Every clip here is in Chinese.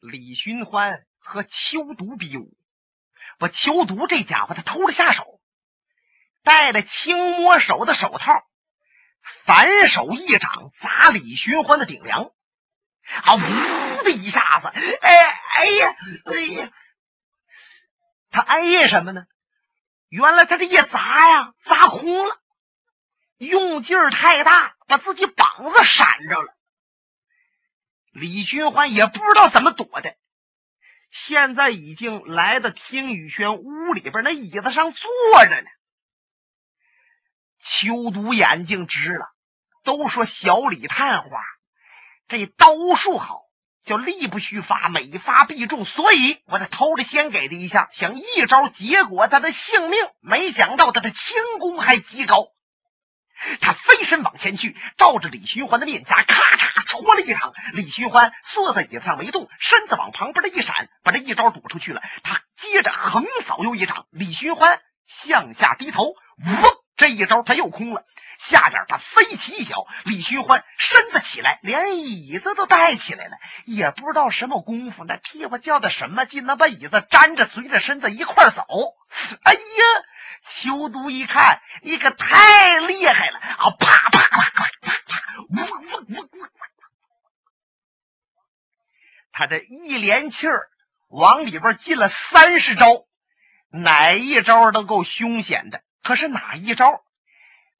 李寻欢和秋毒比武，我，秋毒这家伙他偷了下手，戴了轻摸手的手套，反手一掌砸李寻欢的顶梁，啊，呜的一下子，哎哎呀，哎呀，他哎呀什么呢？原来他这一砸呀，砸空了，用劲儿太大，把自己膀子闪着了。李寻欢也不知道怎么躲的，现在已经来到听雨轩屋里边那椅子上坐着呢。秋毒眼睛直了，都说小李探花这刀术好，叫力不虚发，每发必中，所以我这偷着先给他一下，想一招结果他的性命，没想到他的轻功还极高。他飞身往前去，照着李寻欢的面颊，咔嚓戳了一掌。李寻欢坐在椅子上没动，身子往旁边的一闪，把这一招躲出去了。他接着横扫又一掌，李寻欢向下低头，嗡，这一招他又空了。下边他飞起一脚，李寻欢身子起来，连椅子都带起来了。也不知道什么功夫，那屁股叫的什么劲，能把椅子粘着，随着身子一块走。哎呀！秋都一看，你可太厉害了啊！啪啪啪啪啪啪，嗡嗡嗡嗡！他这一连气儿往里边进了三十招，哪一招都够凶险的。可是哪一招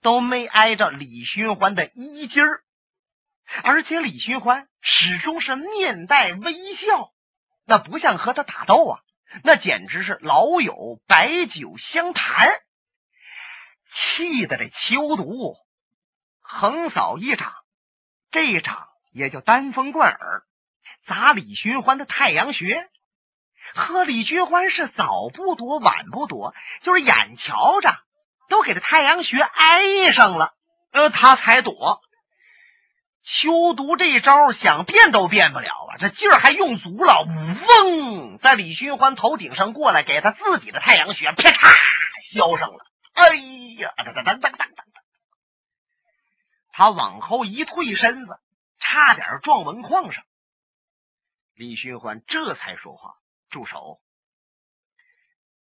都没挨着李寻欢的衣襟儿，而且李寻欢始终是面带微笑，那不像和他打斗啊。那简直是老友白酒相谈，气得这秋毒横扫一掌，这一掌也叫单风贯耳，砸李寻欢的太阳穴。和李寻欢是早不躲晚不躲，就是眼瞧着都给这太阳穴挨上了，呃，他才躲。秋毒这招想变都变不了啊！这劲儿还用足了，嗡，在李寻欢头顶上过来，给他自己的太阳穴啪嚓削上了。哎呀，噔噔噔噔噔噔！他往后一退身子，差点撞门框上。李寻欢这才说话：“住手！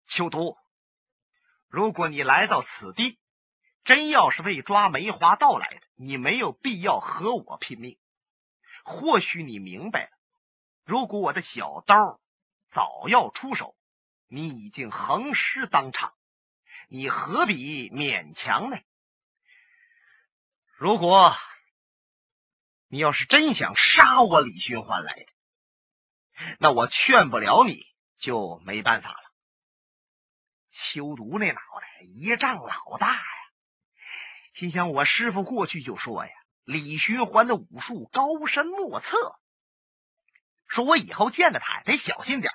秋毒，如果你来到此地。”真要是为抓梅花盗来的，你没有必要和我拼命。或许你明白了，如果我的小刀早要出手，你已经横尸当场，你何必勉强呢？如果你要是真想杀我李寻欢来的，那我劝不了你，就没办法了。秋毒那脑袋一丈老大呀！心想：我师傅过去就说呀，李寻欢的武术高深莫测，说我以后见着他得小心点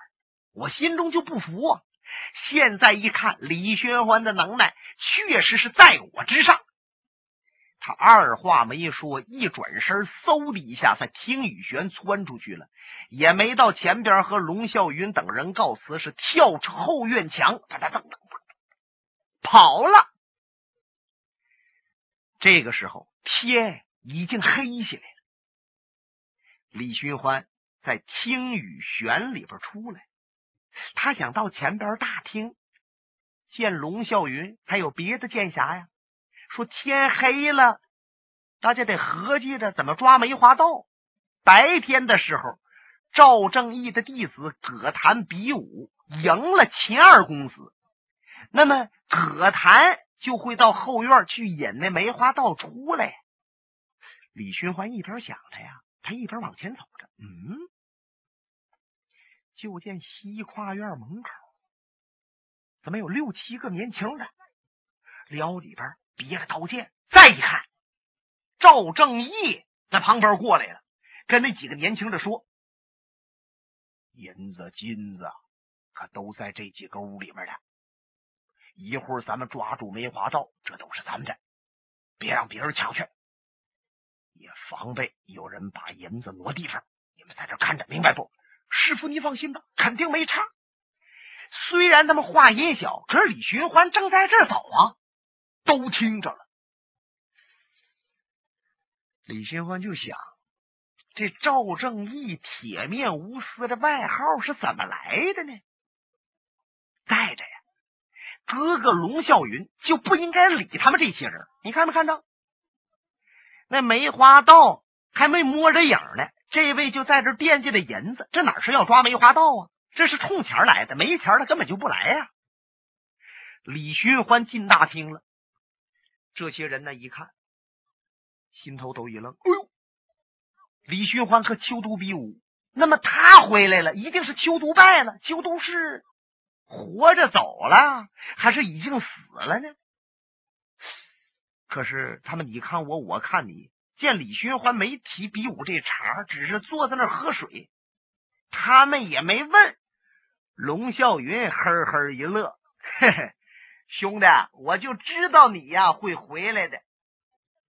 我心中就不服啊！现在一看，李寻欢的能耐确实是在我之上。他二话没说，一转身，嗖的一下，在听雨轩窜出去了，也没到前边和龙啸云等人告辞，是跳出后院墙，哒哒噔噔跑了。这个时候天已经黑下来了。李寻欢在听雨轩里边出来，他想到前边大厅见龙啸云，还有别的剑侠呀。说天黑了，大家得合计着怎么抓梅花盗。白天的时候，赵正义的弟子葛谭比武赢了秦二公子，那么葛谭。就会到后院去引那梅花道出来。李寻欢一边想着呀，他一边往前走着。嗯，就见西跨院门口怎么有六七个年轻人，撩里边别个刀剑。再一看，赵正义在旁边过来了，跟那几个年轻的说：“银子、金子可都在这几个屋里面呢。”一会儿咱们抓住梅花道，这都是咱们的，别让别人抢去，也防备有人把银子挪地方。你们在这看着，明白不？师傅，你放心吧，肯定没差。虽然他们话音小，可是李寻欢正在这走啊，都听着了。李寻欢就想，这赵正义铁面无私的外号是怎么来的呢？带着呀，哥哥龙啸云就不应该理他们这些人。你看没看着？那梅花道还没摸着影呢，这位就在这惦记着银子。这哪是要抓梅花道啊？这是冲钱来的，没钱他根本就不来呀。李寻欢进大厅了，这些人呢一看，心头都一愣。哎呦，李寻欢和秋都比武，那么他回来了，一定是秋都败了。秋都是活着走了，还是已经死了呢？可是他们你看我，我看你，见李寻欢没提比武这茬，只是坐在那儿喝水，他们也没问。龙啸云呵呵一乐，嘿嘿，兄弟，我就知道你呀会回来的，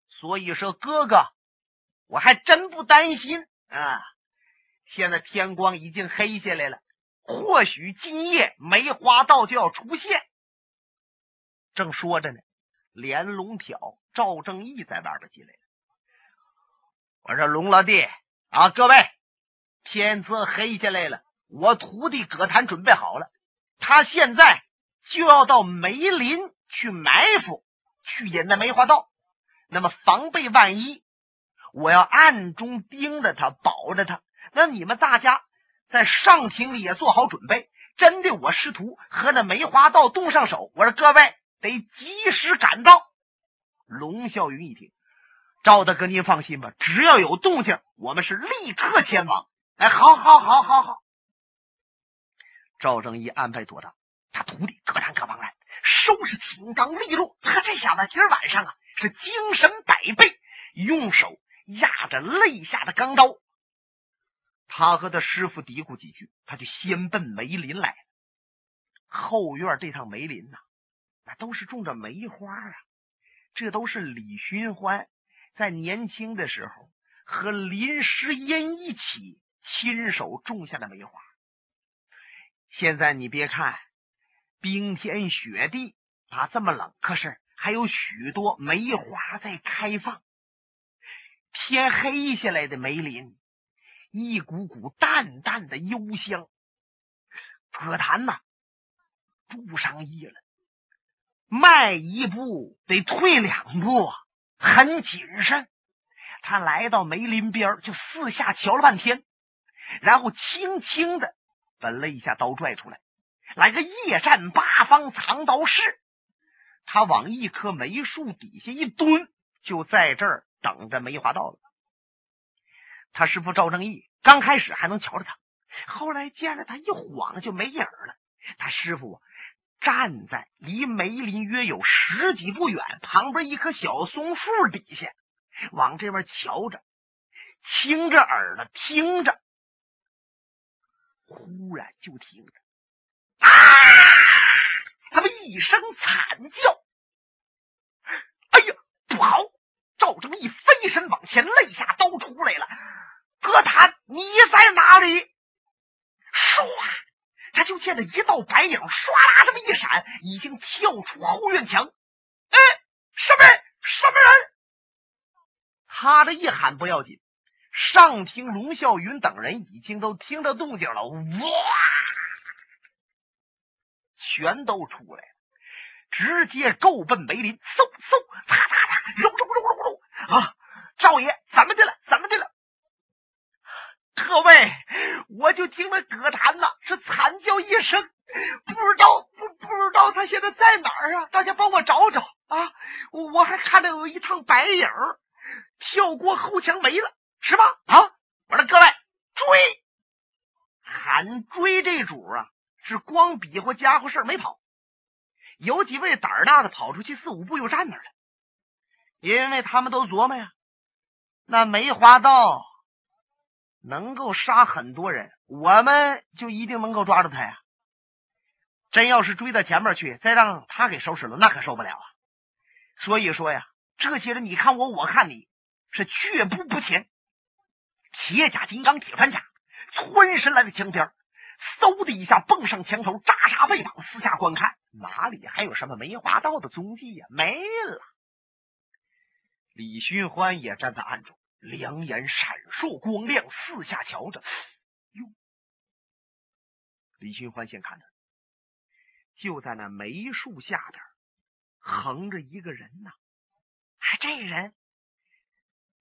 所以说哥哥，我还真不担心啊。现在天光已经黑下来了，或许今夜梅花道就要出现。正说着呢，连龙挑赵正义在外边进来了。我说龙老弟啊，各位，天色黑下来了。我徒弟葛谭准备好了，他现在就要到梅林去埋伏，去引那梅花道。那么防备万一，我要暗中盯着他，保着他。那你们大家在上庭里也做好准备，真的我师徒和那梅花道动上手，我说各位得及时赶到。龙啸云一听，赵大哥您放心吧，只要有动静，我们是立刻前往。哎，好，好，好，好，好。赵正义安排妥当，他徒弟各谈各帮来，收拾挺刚利落。他这小子今儿晚上啊是精神百倍，用手压着肋下的钢刀。他和他师傅嘀咕几句，他就先奔梅林来了。后院这趟梅林呐，那都是种着梅花啊。这都是李寻欢在年轻的时候和林诗音一起亲手种下的梅花。现在你别看冰天雪地啊，这么冷，可是还有许多梅花在开放。天黑下来的梅林，一股股淡淡的幽香。葛谭呐，住上意了，迈一步得退两步啊，很谨慎。他来到梅林边，就四下瞧了半天，然后轻轻的。把肋下刀拽出来，来个夜战八方藏刀式。他往一棵梅树底下一蹲，就在这儿等着梅花道了。他师傅赵正义刚开始还能瞧着他，后来见了他一晃就没影了。他师傅站在离梅林约有十几步远，旁边一棵小松树底下，往这边瞧着，倾着耳朵听着。忽然就听着啊！他们一声惨叫。哎呀，不好！赵正义飞身往前，肋下刀出来了。哥谭，你在哪里？唰，他就见着一道白影，唰啦这么一闪，已经跳出后院墙。哎，什么人？什么人？他这一喊不要紧。上厅，龙啸云等人已经都听着动静了，哇，全都出来了，直接够奔梅林，嗖嗖，擦擦擦，揉揉揉揉揉啊！赵爷，怎么的了？怎么的了？各位，我就听那葛谭呐，是惨叫一声，不知道不不知道他现在在哪儿啊？大家帮我找找啊！我我还看到有一趟白影跳过后墙没了。是吧？啊！我说各位追，喊追这主啊，是光比划家伙事没跑。有几位胆儿大的跑出去四五步又站那儿了，因为他们都琢磨呀，那梅花道能够杀很多人，我们就一定能够抓住他呀。真要是追到前面去，再让他给收拾了，那可受不了啊。所以说呀，这些人你看我，我看你，是却步不前。铁甲金刚铁穿甲，窜身来到墙边，嗖的一下蹦上墙头，扎扎背膀，四下观看，哪里还有什么梅花道的踪迹呀？没了。李寻欢也站在暗中，两眼闪烁光亮，四下瞧着。哟，李寻欢先看到，就在那梅树下边横着一个人呢。哎，这人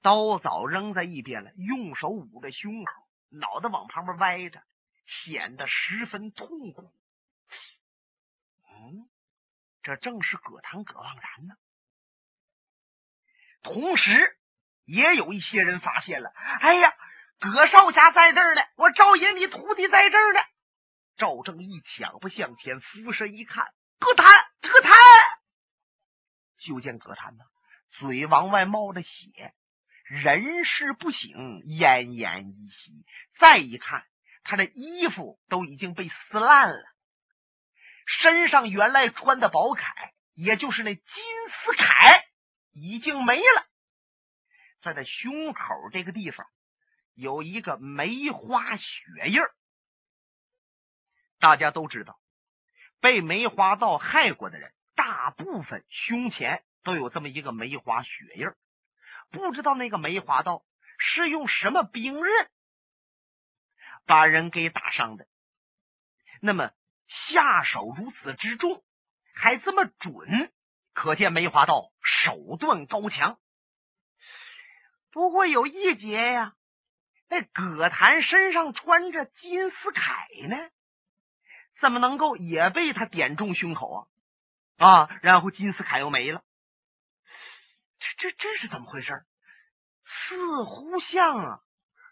刀早扔在一边了，用手捂着胸口，脑袋往旁边歪着，显得十分痛苦。嗯，这正是葛谭葛望然呢。同时，也有一些人发现了。哎呀，葛少侠在这儿呢！我赵爷，你徒弟在这儿呢！赵正义抢步向前，俯身一看，葛谭，葛谭！就见葛谭呢，嘴往外冒着血，人事不省，奄奄一息。再一看，他的衣服都已经被撕烂了，身上原来穿的宝铠，也就是那金丝铠。已经没了，在他胸口这个地方有一个梅花血印大家都知道，被梅花道害过的人，大部分胸前都有这么一个梅花血印不知道那个梅花道是用什么兵刃把人给打伤的，那么下手如此之重，还这么准。可见梅花道手段高强，不过有一节呀，那葛谭身上穿着金丝铠呢，怎么能够也被他点中胸口啊？啊，然后金丝铠又没了，这这这是怎么回事？似乎像啊，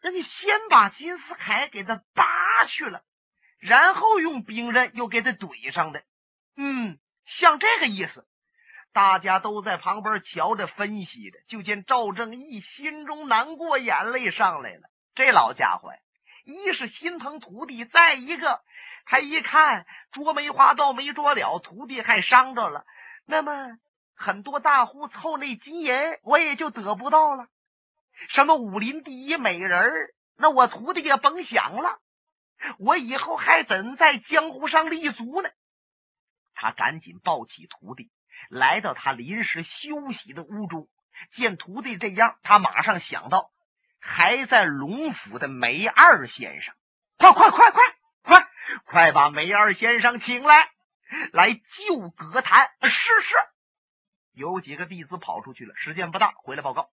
人家先把金丝铠给他拔去了，然后用兵刃又给他怼上的，嗯，像这个意思。大家都在旁边瞧着分析着，就见赵正义心中难过，眼泪上来了。这老家伙呀，一是心疼徒弟，再一个他一看捉梅花倒没捉了，徒弟还伤着了，那么很多大户凑那金银，我也就得不到了。什么武林第一美人那我徒弟也甭想了。我以后还怎在江湖上立足呢？他赶紧抱起徒弟。来到他临时休息的屋中，见徒弟这样，他马上想到还在龙府的梅二先生，快快快快快快把梅二先生请来，来救葛谭。是是，有几个弟子跑出去了，时间不大，回来报告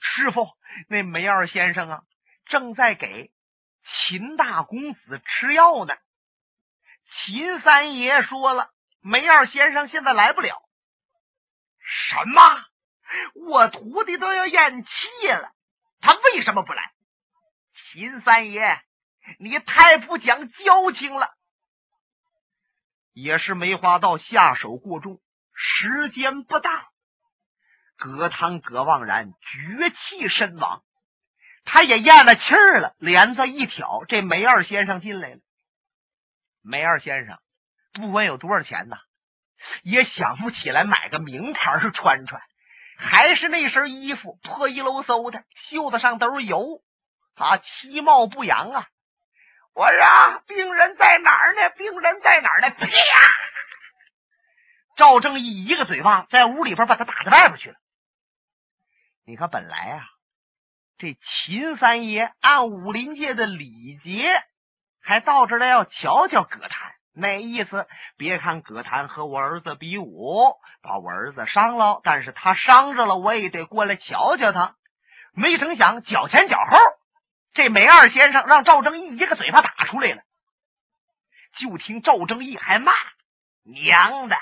师傅，那梅二先生啊，正在给秦大公子吃药呢。秦三爷说了。梅二先生现在来不了。什么？我徒弟都要咽气了，他为什么不来？秦三爷，你太不讲交情了。也是梅花道下手过重，时间不大，葛汤葛望然绝气身亡，他也咽了气儿了，帘子一挑，这梅二先生进来了。梅二先生。不管有多少钱呐，也想不起来买个名牌是穿穿，还是那身衣服破衣漏嗖的，袖子上都是油，啊，其貌不扬啊！我说病人在哪儿呢？病人在哪儿呢？啪！赵正义一个嘴巴在屋里边把他打到外边去了。你看，本来啊，这秦三爷按武林界的礼节，还到这儿来要瞧瞧葛谭。那意思，别看葛谭和我儿子比武，把我儿子伤了，但是他伤着了，我也得过来瞧瞧他。没成想，脚前脚后，这梅二先生让赵正义一个嘴巴打出来了。就听赵正义还骂：“娘的，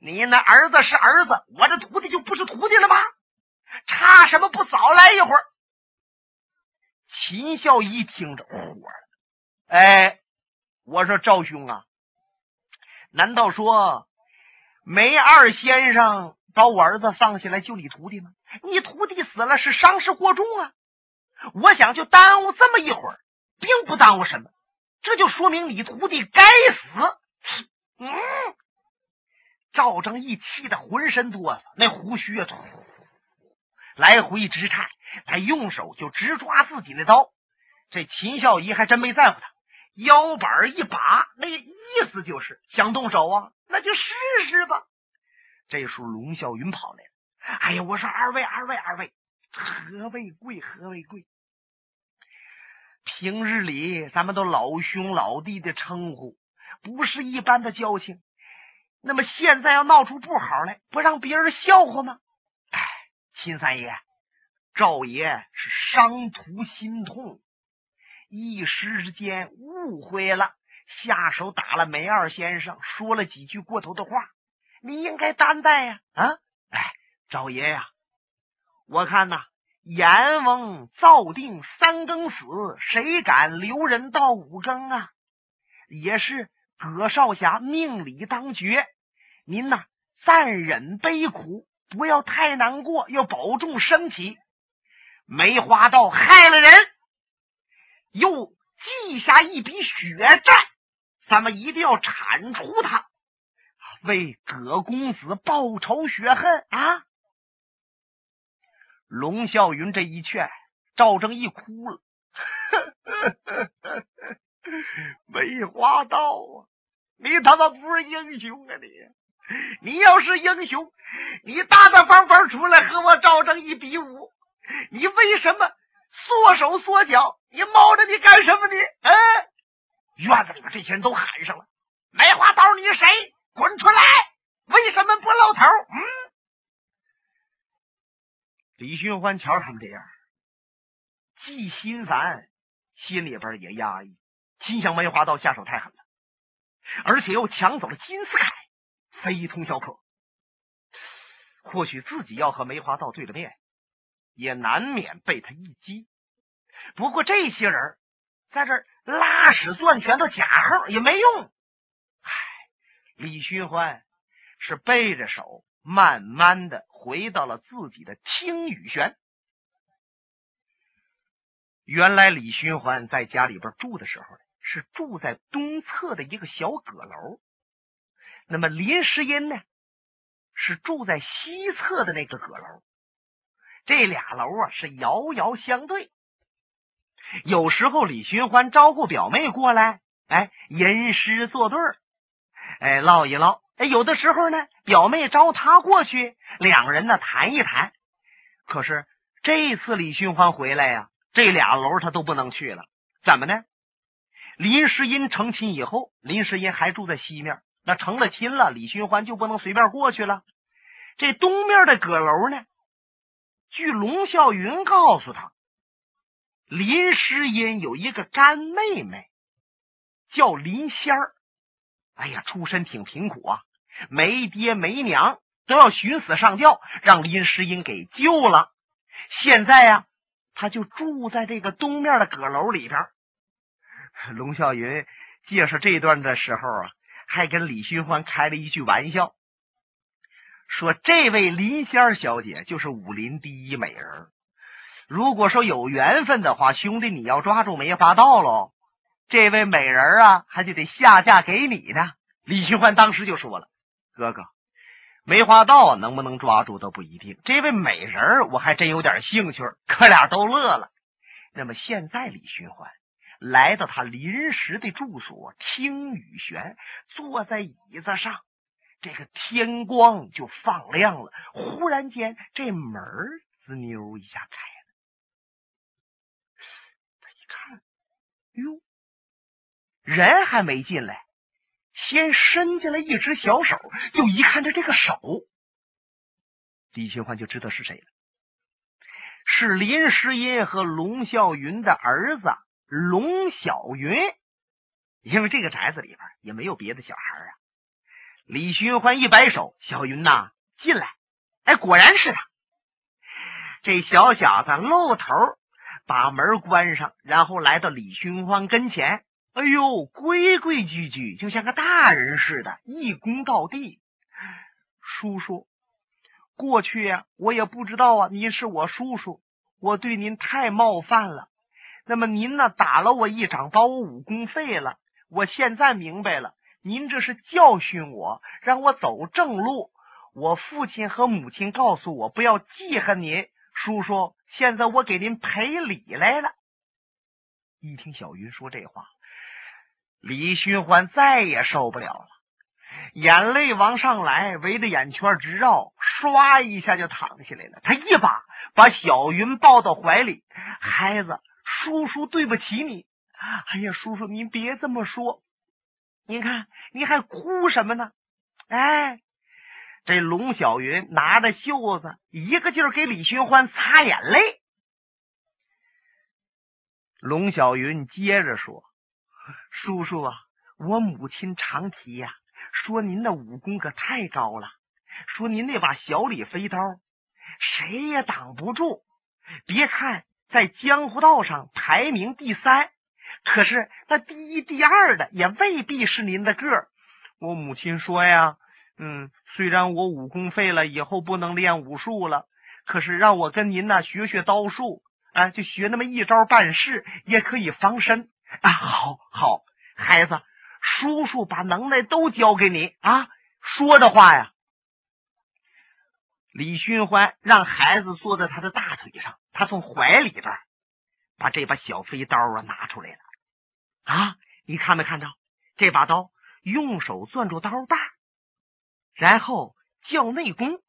你那儿子是儿子，我这徒弟就不是徒弟了吗？差什么不早来一会儿？”秦孝一听着火了，哎。我说赵兄啊，难道说梅二先生把我儿子放下来救你徒弟吗？你徒弟死了是伤势过重啊！我想就耽误这么一会儿，并不耽误什么，这就说明你徒弟该死。嗯，赵正义气得浑身哆嗦，那胡须啊，来回直颤，他用手就直抓自己的刀。这秦孝仪还真没在乎他。腰板一把，那意思就是想动手啊，那就试试吧。这时候龙啸云跑来了，哎呀，我说二位，二位，二位，何为贵？何为贵？平日里咱们都老兄老弟的称呼，不是一般的交情。那么现在要闹出不好来，不让别人笑话吗？哎，秦三爷，赵爷是伤图心痛，一时之间误会了，下手打了梅二先生，说了几句过头的话，你应该担待呀！啊，哎，赵爷呀，我看呐。阎王造定三更死，谁敢留人到五更啊？也是葛少侠命里当绝，您呐暂忍悲苦，不要太难过，要保重身体。梅花道害了人，又记下一笔血债，咱们一定要铲除他，为葛公子报仇雪恨啊！龙啸云这一劝，赵正义哭了。梅花道啊，你他妈不是英雄啊！你，你要是英雄，你大大方方出来和我赵正义比武，你为什么缩手缩脚？你猫着你干什么呢？嗯，院子里边这些人都喊上了：“梅花刀，你谁？滚出来！为什么不露头？”嗯。李寻欢瞧他们这样，既心烦，心里边也压抑，心想梅花道下手太狠了，而且又抢走了金丝铠，非同小可。或许自己要和梅花道对着面，也难免被他一击。不过这些人在这拉屎攥拳头假号也没用。唉，李寻欢是背着手。慢慢的回到了自己的听雨轩。原来李寻欢在家里边住的时候是住在东侧的一个小阁楼，那么林诗音呢，是住在西侧的那个阁楼。这俩楼啊是遥遥相对。有时候李寻欢招呼表妹过来，哎，吟诗作对哎，唠一唠。哎，有的时候呢，表妹招他过去，两人呢谈一谈。可是这次李寻欢回来呀，这俩楼他都不能去了。怎么呢？林诗音成亲以后，林诗音还住在西面，那成了亲了，李寻欢就不能随便过去了。这东面的阁楼呢，据龙啸云告诉他，林诗音有一个干妹妹，叫林仙儿。哎呀，出身挺贫苦啊，没爹没娘，都要寻死上吊，让林诗音给救了。现在呀，他就住在这个东面的阁楼里边。龙啸云介绍这段的时候啊，还跟李寻欢开了一句玩笑，说：“这位林仙儿小姐就是武林第一美人。如果说有缘分的话，兄弟你要抓住梅花道喽。”这位美人啊，还就得下嫁给你呢。李寻欢当时就说了：“哥哥，梅花道能不能抓住都不一定。这位美人我还真有点兴趣。”哥俩都乐了。那么现在，李寻欢来到他临时的住所听雨轩，坐在椅子上，这个天光就放亮了。忽然间，这门滋溜一下开了。看，哟。人还没进来，先伸进来一只小手，就一看他这个手，李寻欢就知道是谁了，是林诗音和龙啸云的儿子龙小云。因为这个宅子里边也没有别的小孩啊。李寻欢一摆手：“小云呐，进来！”哎，果然是他。这小小子露头把门关上，然后来到李寻欢跟前。哎呦，规规矩矩，就像个大人似的，一躬到地。叔叔，过去呀，我也不知道啊，您是我叔叔，我对您太冒犯了。那么您呢，打了我一掌，把我武功废了。我现在明白了，您这是教训我，让我走正路。我父亲和母亲告诉我，不要记恨您。叔叔，现在我给您赔礼来了。一听小云说这话。李寻欢再也受不了了，眼泪往上来，围着眼圈直绕，唰一下就淌下来了。他一把把小云抱到怀里，孩子，叔叔对不起你。哎呀，叔叔您别这么说，您看您还哭什么呢？哎，这龙小云拿着袖子，一个劲儿给李寻欢擦眼泪。龙小云接着说：“叔叔啊，我母亲常提呀。”说您的武功可太高了，说您那把小李飞刀，谁也挡不住。别看在江湖道上排名第三，可是那第一、第二的也未必是您的个儿。我母亲说呀，嗯，虽然我武功废了，以后不能练武术了，可是让我跟您呐学学刀术，啊，就学那么一招半式，也可以防身啊。好好，孩子。叔叔把能耐都交给你啊！说着话呀，李寻欢让孩子坐在他的大腿上，他从怀里边把这把小飞刀啊拿出来了。啊，你看没看到这把刀？用手攥住刀把，然后叫内功，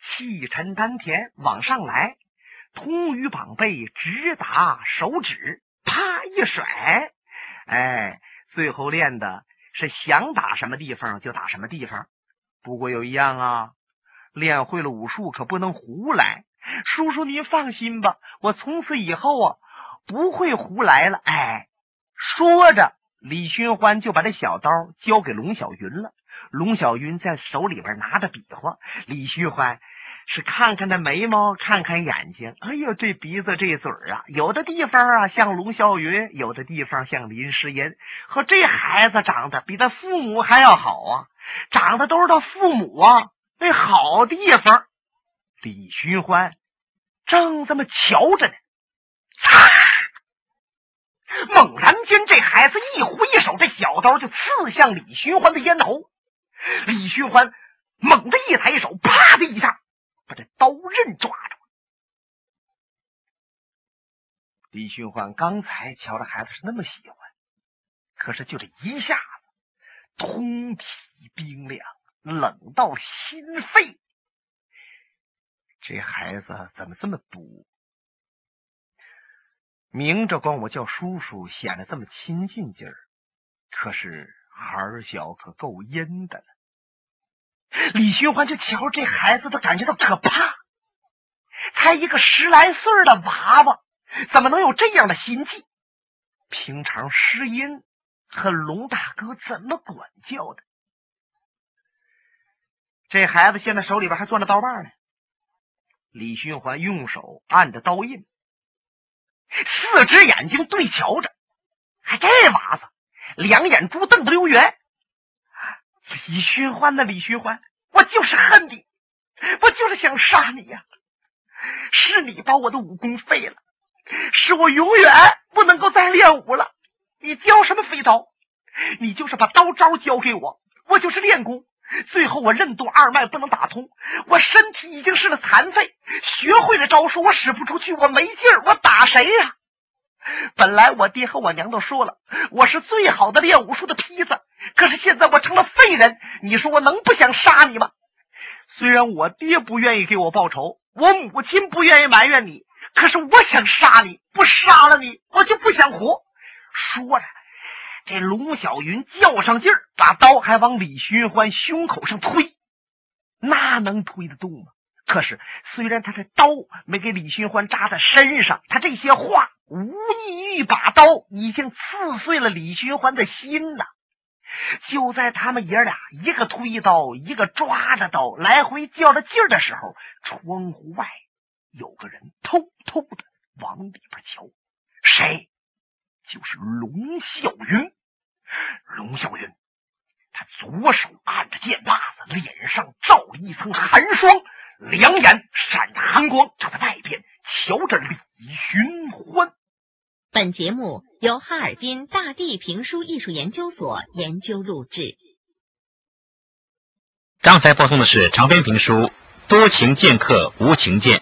气沉丹田往上来，通于膀背，直达手指，啪一甩，哎。最后练的是想打什么地方就打什么地方，不过有一样啊，练会了武术可不能胡来。叔叔您放心吧，我从此以后啊不会胡来了。哎，说着，李寻欢就把这小刀交给龙小云了。龙小云在手里边拿着比划，李寻欢。是看看那眉毛，看看眼睛，哎呦，这鼻子这嘴啊，有的地方啊像龙啸云，有的地方像林诗音。和这孩子长得比他父母还要好啊，长得都是他父母啊那好地方。李寻欢正这么瞧着呢，擦！猛然间，这孩子一挥手，这小刀就刺向李寻欢的咽喉。李寻欢猛地一抬手，啪的一下。把这刀刃抓住。李寻欢刚才瞧着孩子是那么喜欢，可是就这一下子，通体冰凉，冷到心肺。这孩子怎么这么毒？明着管我叫叔叔，显得这么亲近劲儿，可是孩小可够阴的了。李寻欢就瞧这孩子，都感觉到可怕。才一个十来岁的娃娃，怎么能有这样的心计？平常诗音和龙大哥怎么管教的？这孩子现在手里边还攥着刀把呢。李寻欢用手按着刀印，四只眼睛对瞧着，还这娃子两眼珠瞪得溜圆。李寻欢呐，李寻欢，我就是恨你，我就是想杀你呀！是你把我的武功废了，使我永远不能够再练武了。你教什么飞刀？你就是把刀招教给我，我就是练功。最后我任督二脉不能打通，我身体已经是个残废。学会了招数，我使不出去，我没劲儿，我打谁呀？本来我爹和我娘都说了，我是最好的练武术的坯子。可是现在我成了废人，你说我能不想杀你吗？虽然我爹不愿意给我报仇，我母亲不愿意埋怨你，可是我想杀你，不杀了你，我就不想活。说着，这龙小云较上劲儿，把刀还往李寻欢胸口上推，那能推得动吗？可是虽然他的刀没给李寻欢扎在身上，他这些话无异于把刀已经刺碎了李寻欢的心呐。就在他们爷俩一个推刀，一个抓着刀，来回较着劲儿的时候，窗户外有个人偷偷的往里边瞧。谁？就是龙啸云。龙啸云，他左手按着剑把子，脸上罩了一层寒霜，两眼闪着寒光，站在外边瞧着李寻欢。本节目由哈尔滨大地评书艺术研究所研究录制。刚才播送的是长篇评书《多情剑客无情剑》。